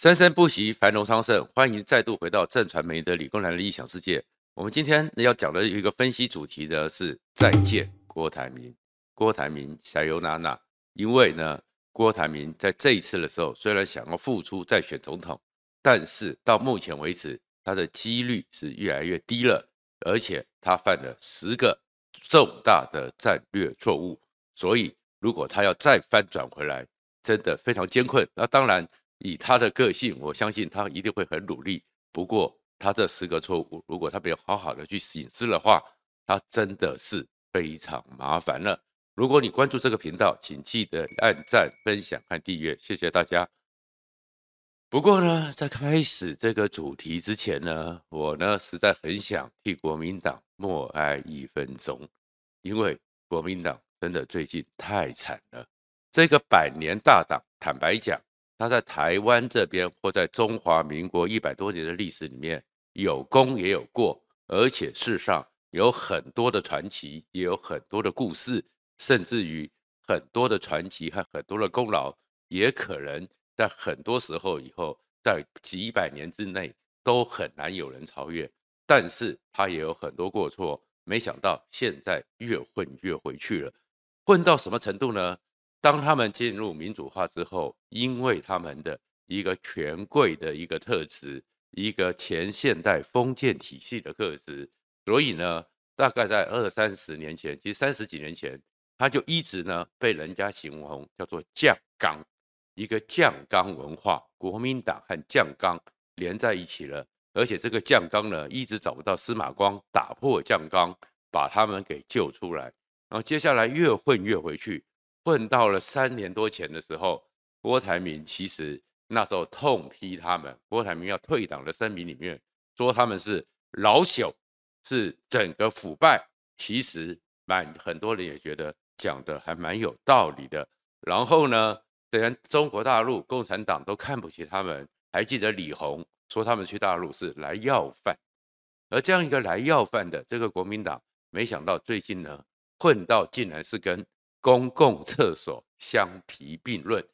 生生不息，繁荣昌盛。欢迎再度回到正传媒的理工男的异想世界。我们今天要讲的一个分析主题呢是再见郭台铭，郭台铭加油娜娜。因为呢，郭台铭在这一次的时候，虽然想要复出再选总统，但是到目前为止，他的几率是越来越低了，而且他犯了十个重大的战略错误。所以，如果他要再翻转回来，真的非常艰困。那当然。以他的个性，我相信他一定会很努力。不过，他这十个错误，如果他没有好好的去省思的话，他真的是非常麻烦了。如果你关注这个频道，请记得按赞、分享和订阅，谢谢大家。不过呢，在开始这个主题之前呢，我呢实在很想替国民党默哀一分钟，因为国民党真的最近太惨了。这个百年大党，坦白讲。他在台湾这边，或在中华民国一百多年的历史里面，有功也有过，而且世上有很多的传奇，也有很多的故事，甚至于很多的传奇和很多的功劳，也可能在很多时候以后，在几百年之内都很难有人超越。但是他也有很多过错，没想到现在越混越回去了，混到什么程度呢？当他们进入民主化之后，因为他们的一个权贵的一个特质，一个前现代封建体系的特质，所以呢，大概在二三十年前，其实三十几年前，他就一直呢被人家形容叫做酱缸，一个酱缸文化，国民党和酱缸连在一起了，而且这个酱缸呢一直找不到司马光打破酱缸，把他们给救出来，然后接下来越混越回去。混到了三年多前的时候，郭台铭其实那时候痛批他们。郭台铭要退党的声明里面说他们是老朽，是整个腐败。其实蛮很多人也觉得讲的还蛮有道理的。然后呢，连中国大陆共产党都看不起他们。还记得李鸿说他们去大陆是来要饭，而这样一个来要饭的这个国民党，没想到最近呢混到竟然是跟。公共厕所相提并论，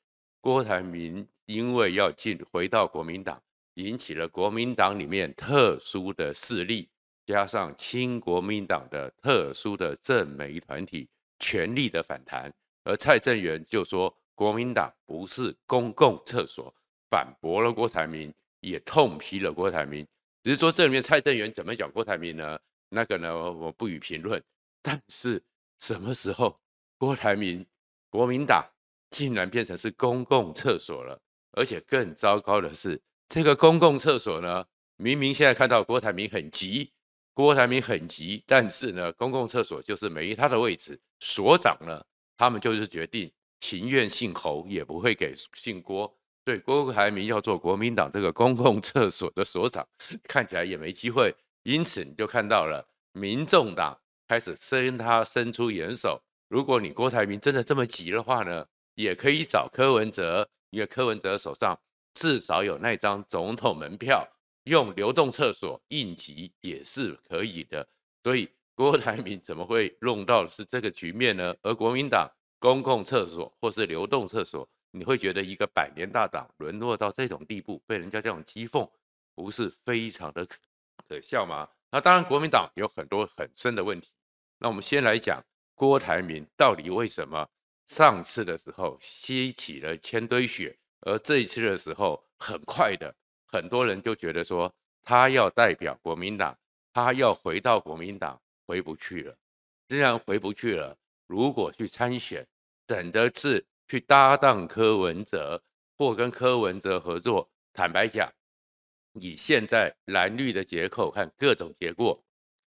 郭台铭因为要进回到国民党，引起了国民党里面特殊的势力，加上亲国民党的特殊的政媒团体全力的反弹，而蔡正元就说国民党不是公共厕所，反驳了郭台铭，也痛批了郭台铭。只是说这里面蔡正元怎么讲郭台铭呢？那个呢，我不予评论。但是什么时候？郭台铭，国民党竟然变成是公共厕所了，而且更糟糕的是，这个公共厕所呢，明明现在看到郭台铭很急，郭台铭很急，但是呢，公共厕所就是没他的位置，所长呢，他们就是决定情愿姓侯也不会给姓郭，对，郭台铭要做国民党这个公共厕所的所长，看起来也没机会，因此你就看到了民众党开始伸他伸出援手。如果你郭台铭真的这么急的话呢，也可以找柯文哲，因为柯文哲手上至少有那张总统门票，用流动厕所应急也是可以的。所以郭台铭怎么会弄到是这个局面呢？而国民党公共厕所或是流动厕所，你会觉得一个百年大党沦落到这种地步，被人家这样讥讽，不是非常的可笑吗？那当然，国民党有很多很深的问题。那我们先来讲。郭台铭到底为什么上次的时候吸起了千堆雪，而这一次的时候很快的，很多人就觉得说他要代表国民党，他要回到国民党，回不去了。既然回不去了，如果去参选，等的是去搭档柯文哲，或跟柯文哲合作。坦白讲，以现在蓝绿的结构和各种结果。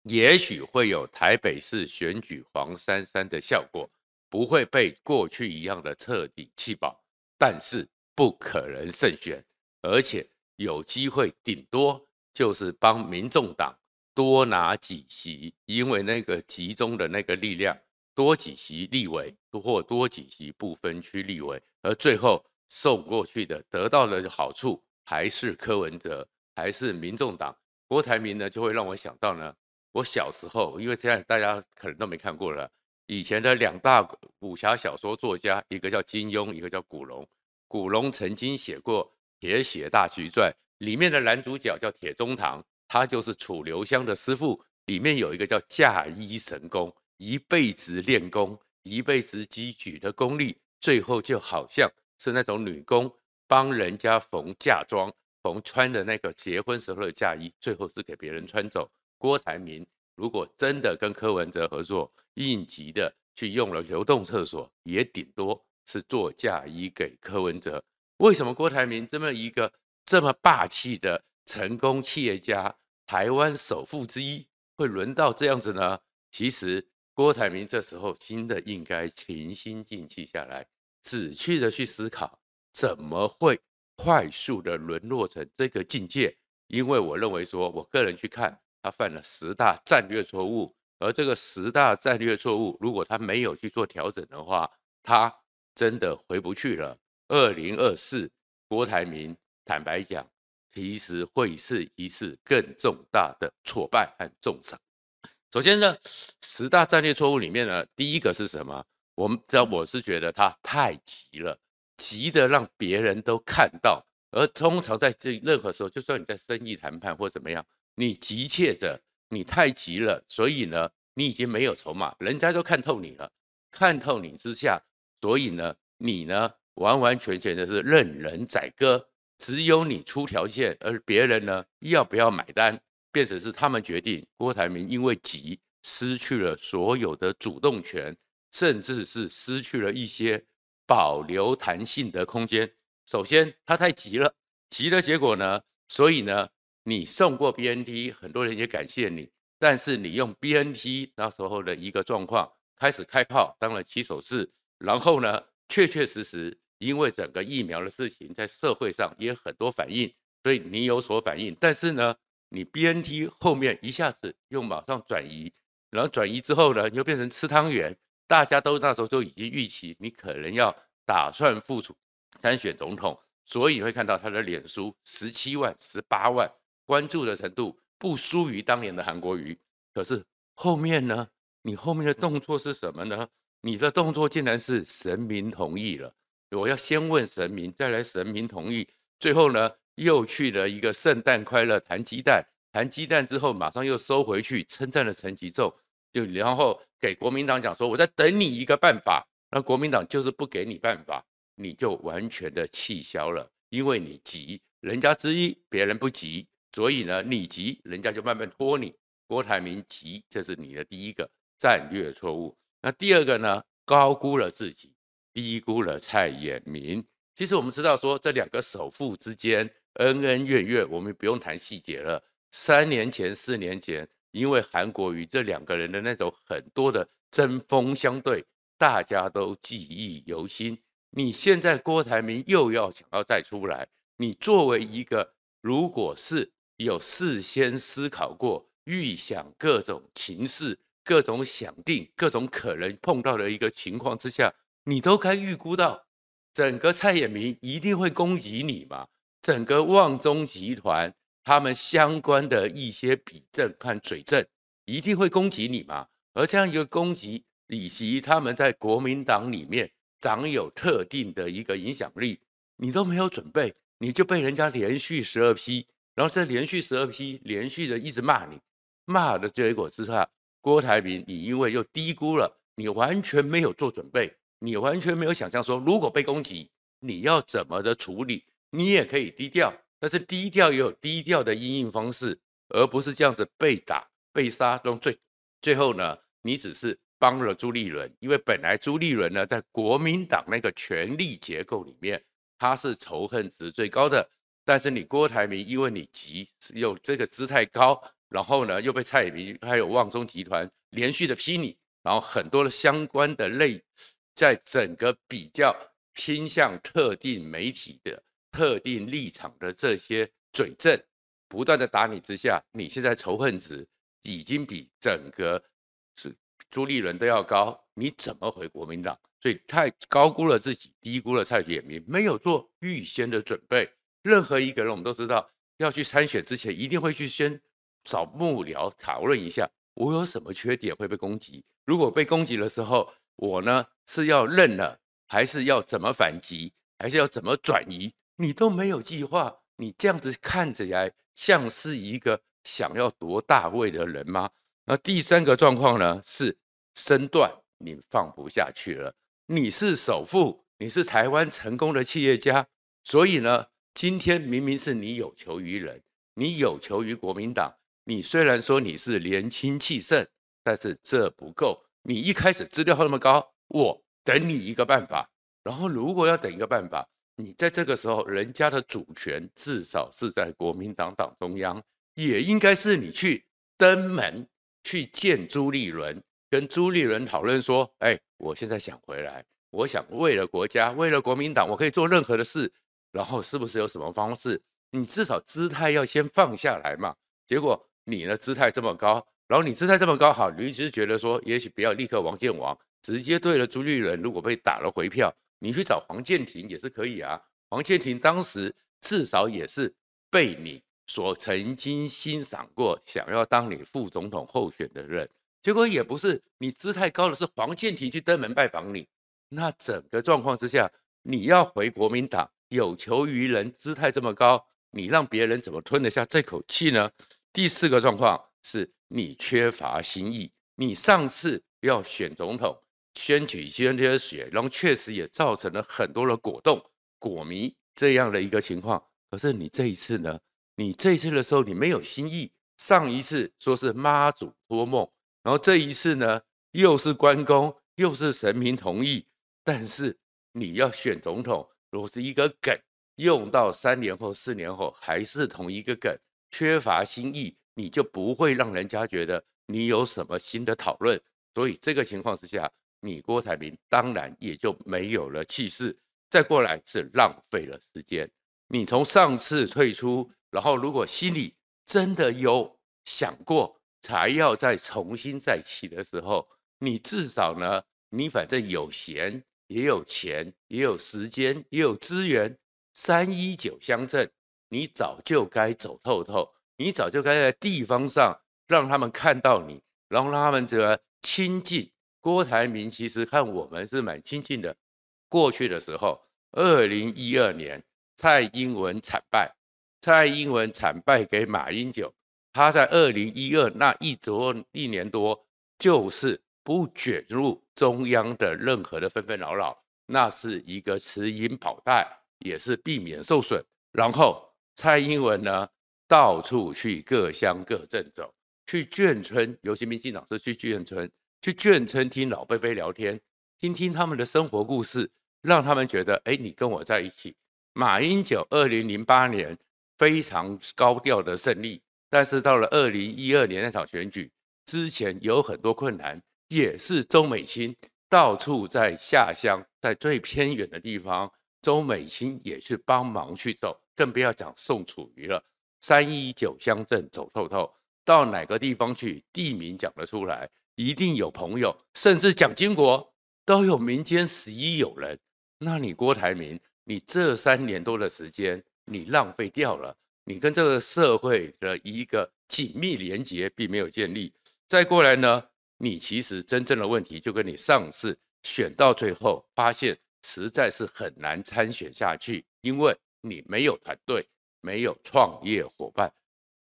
也许会有台北市选举黄珊珊的效果，不会被过去一样的彻底弃保，但是不可能胜选，而且有机会顶多就是帮民众党多拿几席，因为那个集中的那个力量多几席立委，或多几席不分区立委，而最后送过去的得到的好处还是柯文哲，还是民众党。郭台铭呢，就会让我想到呢。我小时候，因为现在大家可能都没看过了。以前的两大武侠小说作家，一个叫金庸，一个叫古龙。古龙曾经写过铁血大奇传》里面的男主角叫铁中堂，他就是楚留香的师傅。里面有一个叫嫁衣神功，一辈子练功，一辈子积聚的功力，最后就好像是那种女工帮人家缝嫁妆，缝穿的那个结婚时候的嫁衣，最后是给别人穿走。郭台铭如果真的跟柯文哲合作，应急的去用了流动厕所，也顶多是做嫁衣给柯文哲。为什么郭台铭这么一个这么霸气的成功企业家，台湾首富之一？会轮到这样子呢？其实郭台铭这时候真的应该平心静气下来，仔细的去思考，怎么会快速的沦落成这个境界？因为我认为说，我个人去看，他犯了十大战略错误，而这个十大战略错误，如果他没有去做调整的话，他真的回不去了。二零二四，郭台铭坦白讲。其实会是一次更重大的挫败和重伤。首先呢，十大战略错误里面呢，第一个是什么？我们知道，我是觉得他太急了，急得让别人都看到。而通常在这任何时候，就算你在生意谈判或怎么样，你急切着，你太急了，所以呢，你已经没有筹码，人家都看透你了，看透你之下，所以呢，你呢，完完全全的是任人宰割。只有你出条件，而别人呢，要不要买单，变成是他们决定。郭台铭因为急，失去了所有的主动权，甚至是失去了一些保留弹性的空间。首先，他太急了，急的结果呢，所以呢，你送过 BNT，很多人也感谢你，但是你用 BNT 那时候的一个状况开始开炮，当了起手式，然后呢，确确实实。因为整个疫苗的事情在社会上也很多反应，所以你有所反应。但是呢，你 BNT 后面一下子又马上转移，然后转移之后呢，又变成吃汤圆。大家都那时候就已经预期你可能要打算复出参选总统，所以你会看到他的脸书十七万、十八万关注的程度不输于当年的韩国瑜。可是后面呢，你后面的动作是什么呢？你的动作竟然是神明同意了。我要先问神明，再来神明同意，最后呢，又去了一个圣诞快乐弹鸡蛋，弹鸡蛋之后马上又收回去，称赞了陈吉仲，就然后给国民党讲说，我在等你一个办法，那国民党就是不给你办法，你就完全的气消了，因为你急，人家之一，别人不急，所以呢，你急，人家就慢慢拖你。郭台铭急，这是你的第一个战略错误。那第二个呢，高估了自己。低估了蔡衍明。其实我们知道，说这两个首富之间恩恩怨怨，我们不用谈细节了。三年前、四年前，因为韩国瑜这两个人的那种很多的针锋相对，大家都记忆犹新。你现在郭台铭又要想要再出来，你作为一个如果是有事先思考过、预想各种情势、各种想定、各种可能碰到的一个情况之下。你都该预估到，整个蔡衍明一定会攻击你嘛？整个旺中集团他们相关的一些笔证和嘴证一定会攻击你嘛？而这样一个攻击，以及他们在国民党里面掌有特定的一个影响力，你都没有准备，你就被人家连续十二批，然后这连续十二批连续的一直骂你，骂的结果之下，郭台铭你因为又低估了，你完全没有做准备。你完全没有想象说，如果被攻击，你要怎么的处理？你也可以低调，但是低调也有低调的因应方式，而不是这样子被打、被杀中最最后呢，你只是帮了朱立伦，因为本来朱立伦呢，在国民党那个权力结构里面，他是仇恨值最高的。但是你郭台铭，因为你急，又这个姿态高，然后呢，又被蔡衍明还有旺中集团连续的批你，然后很多的相关的类。在整个比较偏向特定媒体的特定立场的这些嘴证不断的打你之下，你现在仇恨值已经比整个是朱立伦都要高，你怎么回国民党？所以太高估了自己，低估了蔡衍明，没有做预先的准备。任何一个人我们都知道，要去参选之前，一定会去先找幕僚讨论一下，我有什么缺点会被攻击？如果被攻击的时候，我呢是要认了，还是要怎么反击，还是要怎么转移？你都没有计划，你这样子看起来像是一个想要夺大位的人吗？那第三个状况呢，是身段你放不下去了。你是首富，你是台湾成功的企业家，所以呢，今天明明是你有求于人，你有求于国民党。你虽然说你是年轻气盛，但是这不够。你一开始资料那么高，我等你一个办法。然后如果要等一个办法，你在这个时候，人家的主权至少是在国民党党中央，也应该是你去登门去见朱立伦，跟朱立伦讨论说：“哎，我现在想回来，我想为了国家，为了国民党，我可以做任何的事。然后是不是有什么方式？你至少姿态要先放下来嘛。结果。你的姿态这么高，然后你姿态这么高，好，你只是觉得说，也许不要立刻王建王，直接对了朱立伦，如果被打了回票，你去找黄建庭也是可以啊。黄建庭当时至少也是被你所曾经欣赏过，想要当你副总统候选的人，结果也不是，你姿态高的是黄建庭去登门拜访你，那整个状况之下，你要回国民党有求于人，姿态这么高，你让别人怎么吞得下这口气呢？第四个状况是你缺乏新意。你上次要选总统，选举先些血，然后确实也造成了很多的果冻、果迷这样的一个情况。可是你这一次呢？你这一次的时候你没有新意。上一次说是妈祖托梦，然后这一次呢又是关公，又是神明同意。但是你要选总统，如果是一个梗，用到三年后、四年后还是同一个梗。缺乏新意，你就不会让人家觉得你有什么新的讨论。所以这个情况之下，你郭台铭当然也就没有了气势。再过来是浪费了时间。你从上次退出，然后如果心里真的有想过，才要再重新再起的时候，你至少呢，你反正有闲，也有钱，也有时间，也有资源，三一九乡镇。你早就该走透透，你早就该在地方上让他们看到你，然后让他们这个亲近郭台铭。其实看我们是蛮亲近的。过去的时候，二零一二年蔡英文惨败，蔡英文惨败给马英九，他在二零一二那一多一年多，就是不卷入中央的任何的纷纷扰扰，那是一个持盈保泰，也是避免受损，然后。蔡英文呢，到处去各乡各镇走，去眷村，尤其民进党是去眷村，去眷村听老伯伯聊天，听听他们的生活故事，让他们觉得，哎，你跟我在一起。马英九二零零八年非常高调的胜利，但是到了二零一二年那场选举之前，有很多困难，也是周美青到处在下乡，在最偏远的地方，周美青也去帮忙去走。更不要讲宋楚瑜了，三一九乡镇走透透，到哪个地方去，地名讲得出来，一定有朋友，甚至蒋经国都有民间十一友人。那你郭台铭，你这三年多的时间，你浪费掉了，你跟这个社会的一个紧密连接并没有建立。再过来呢，你其实真正的问题就跟你上次选到最后，发现实在是很难参选下去，因为。你没有团队，没有创业伙伴，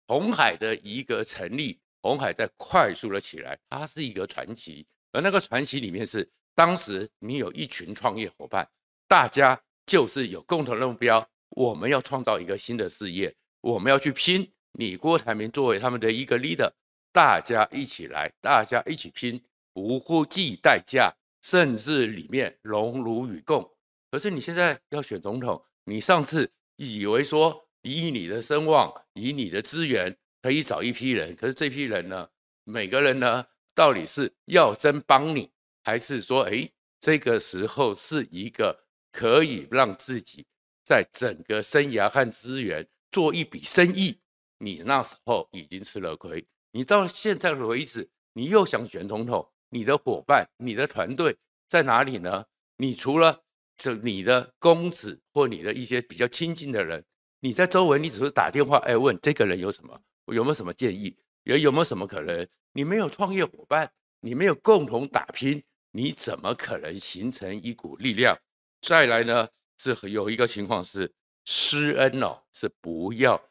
红海的一个成立，红海在快速的起来，它是一个传奇。而那个传奇里面是，当时你有一群创业伙伴，大家就是有共同的目标，我们要创造一个新的事业，我们要去拼。你郭台铭作为他们的一个 leader，大家一起来，大家一起拼，不计代价，甚至里面荣辱与共。可是你现在要选总统。你上次以为说以你的声望，以你的资源可以找一批人，可是这批人呢，每个人呢，到底是要真帮你，还是说，哎，这个时候是一个可以让自己在整个生涯和资源做一笔生意？你那时候已经吃了亏，你到现在为止，你又想选总统，你的伙伴、你的团队在哪里呢？你除了这你的公子或你的一些比较亲近的人，你在周围，你只是打电话哎问这个人有什么，有没有什么建议，有有没有什么可能？你没有创业伙伴，你没有共同打拼，你怎么可能形成一股力量？再来呢，是有一个情况是，施恩哦，是不要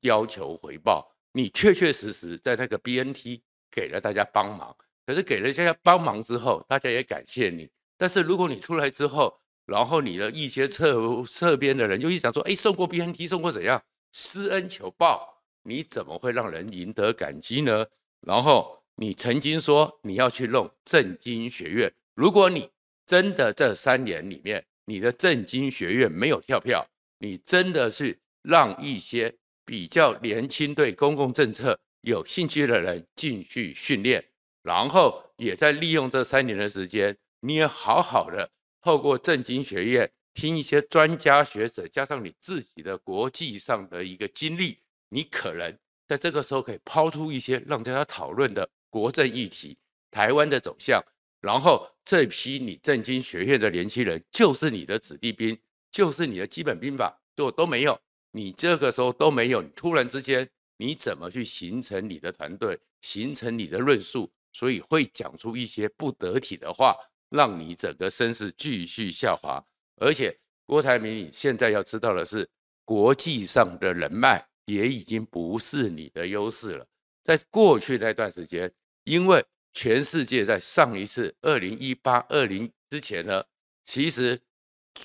要求回报。你确确实实在那个 BNT 给了大家帮忙，可是给了大家帮忙之后，大家也感谢你。但是如果你出来之后，然后你的一些侧侧边的人又一想说，哎，送过 BNT，送过怎样施恩求报，你怎么会让人赢得感激呢？然后你曾经说你要去弄正经学院，如果你真的这三年里面你的正经学院没有跳票，你真的是让一些。比较年轻、对公共政策有兴趣的人进去训练，然后也在利用这三年的时间，你也好好的透过政经学院听一些专家学者，加上你自己的国际上的一个经历，你可能在这个时候可以抛出一些让大家讨论的国政议题、台湾的走向，然后这批你政经学院的年轻人就是你的子弟兵，就是你的基本兵法，就都没有。你这个时候都没有，你突然之间你怎么去形成你的团队，形成你的论述？所以会讲出一些不得体的话，让你整个声势继续下滑。而且郭台铭，你现在要知道的是，国际上的人脉也已经不是你的优势了。在过去那段时间，因为全世界在上一次二零一八、二零之前呢，其实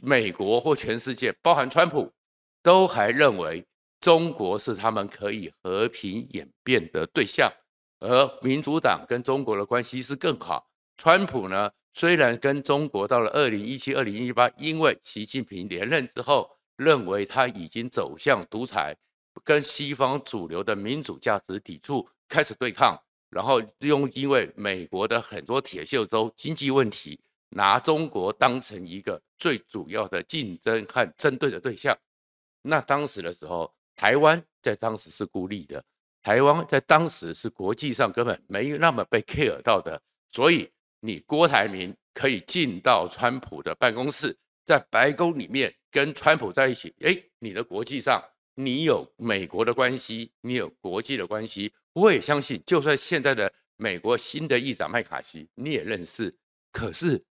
美国或全世界，包含川普。都还认为中国是他们可以和平演变的对象，而民主党跟中国的关系是更好。川普呢，虽然跟中国到了二零一七、二零一八，因为习近平连任之后，认为他已经走向独裁，跟西方主流的民主价值抵触，开始对抗，然后用因为美国的很多铁锈州经济问题，拿中国当成一个最主要的竞争和针对的对象。那当时的时候，台湾在当时是孤立的，台湾在当时是国际上根本没那么被 care 到的，所以你郭台铭可以进到川普的办公室，在白宫里面跟川普在一起，诶，你的国际上你有美国的关系，你有国际的关系，我也相信，就算现在的美国新的议长麦卡锡你也认识，可是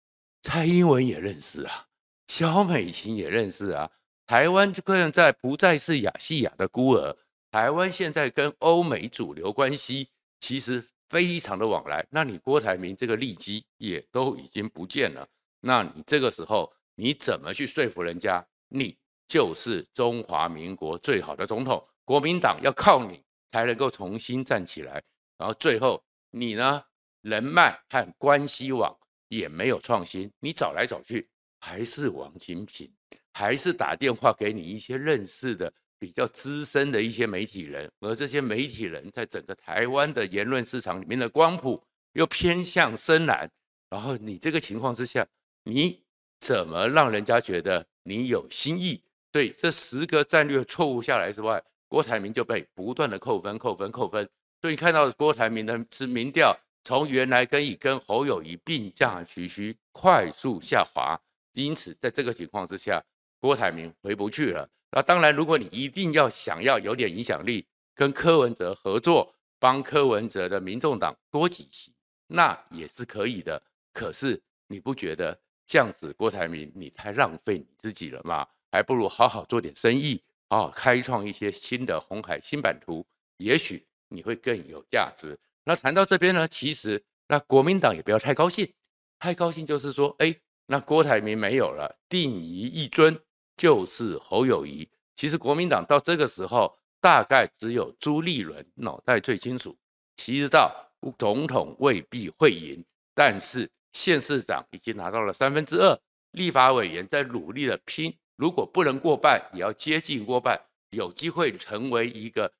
蔡英文也认识啊，萧美琴也认识啊。台湾这个人在不再是亚细亚的孤儿，台湾现在跟欧美主流关系其实非常的往来。那你郭台铭这个利基也都已经不见了，那你这个时候你怎么去说服人家？你就是中华民国最好的总统，国民党要靠你才能够重新站起来。然后最后你呢，人脉和关系网也没有创新，你找来找去还是王金平。还是打电话给你一些认识的比较资深的一些媒体人，而这些媒体人在整个台湾的言论市场里面的光谱又偏向深蓝，然后你这个情况之下，你怎么让人家觉得你有新意？对，这十个战略错误下来之外，郭台铭就被不断的扣分、扣分、扣分。所以你看到郭台铭的是民调从原来跟以跟侯友宜并驾齐驱，快速下滑。因此，在这个情况之下，郭台铭回不去了。那当然，如果你一定要想要有点影响力，跟柯文哲合作，帮柯文哲的民众党多几席，那也是可以的。可是你不觉得这样子，郭台铭你太浪费你自己了吗？还不如好好做点生意，好好开创一些新的红海新版图，也许你会更有价值。那谈到这边呢，其实那国民党也不要太高兴，太高兴就是说，哎，那郭台铭没有了，定于一尊。就是侯友谊，其实国民党到这个时候，大概只有朱立伦脑袋最清楚，其实到总统未必会赢，但是县市长已经拿到了三分之二，立法委员在努力的拼，如果不能过半，也要接近过半，有机会成为一个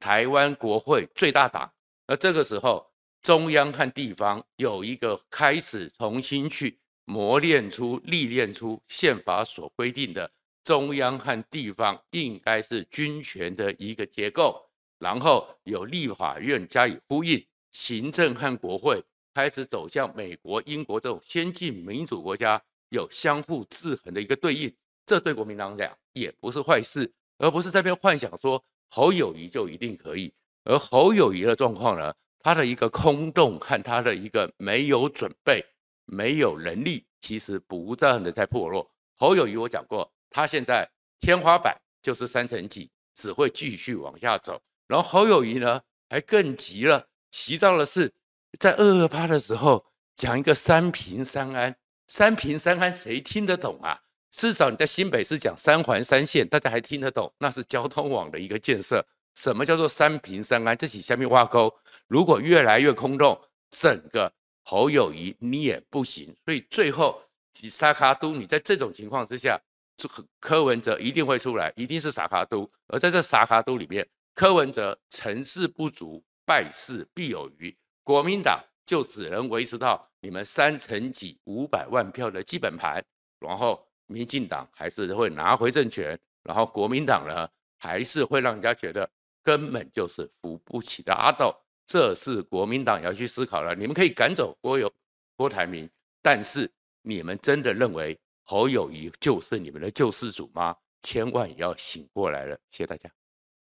台湾国会最大党。那这个时候，中央和地方有一个开始重新去。磨练出、历练出宪法所规定的中央和地方应该是军权的一个结构，然后有立法院加以呼应，行政和国会开始走向美国、英国这种先进民主国家，有相互制衡的一个对应，这对国民党讲也不是坏事，而不是在这边幻想说侯友谊就一定可以，而侯友谊的状况呢，他的一个空洞和他的一个没有准备。没有能力，其实不断的在破落。侯友谊我讲过，他现在天花板就是三成几，只会继续往下走。然后侯友谊呢，还更急了，急到了是在二二八的时候讲一个三平三安，三平三安谁听得懂啊？至少你在新北市讲三环三线，大家还听得懂，那是交通网的一个建设。什么叫做三平三安？这起下面挖沟，如果越来越空洞，整个侯友谊你也不行。所以最后，撒卡都，你在这种情况之下，这柯文哲一定会出来，一定是撒卡都。而在这撒卡都里面，柯文哲成事不足，败事必有余，国民党就只能维持到你们三成几五百万票的基本盘，然后民进党还是会拿回政权，然后国民党呢，还是会让人家觉得。根本就是扶不起的阿斗，这是国民党要去思考了。你们可以赶走郭有、郭台铭，但是你们真的认为侯友谊就是你们的救世主吗？千万要醒过来了。谢谢大家。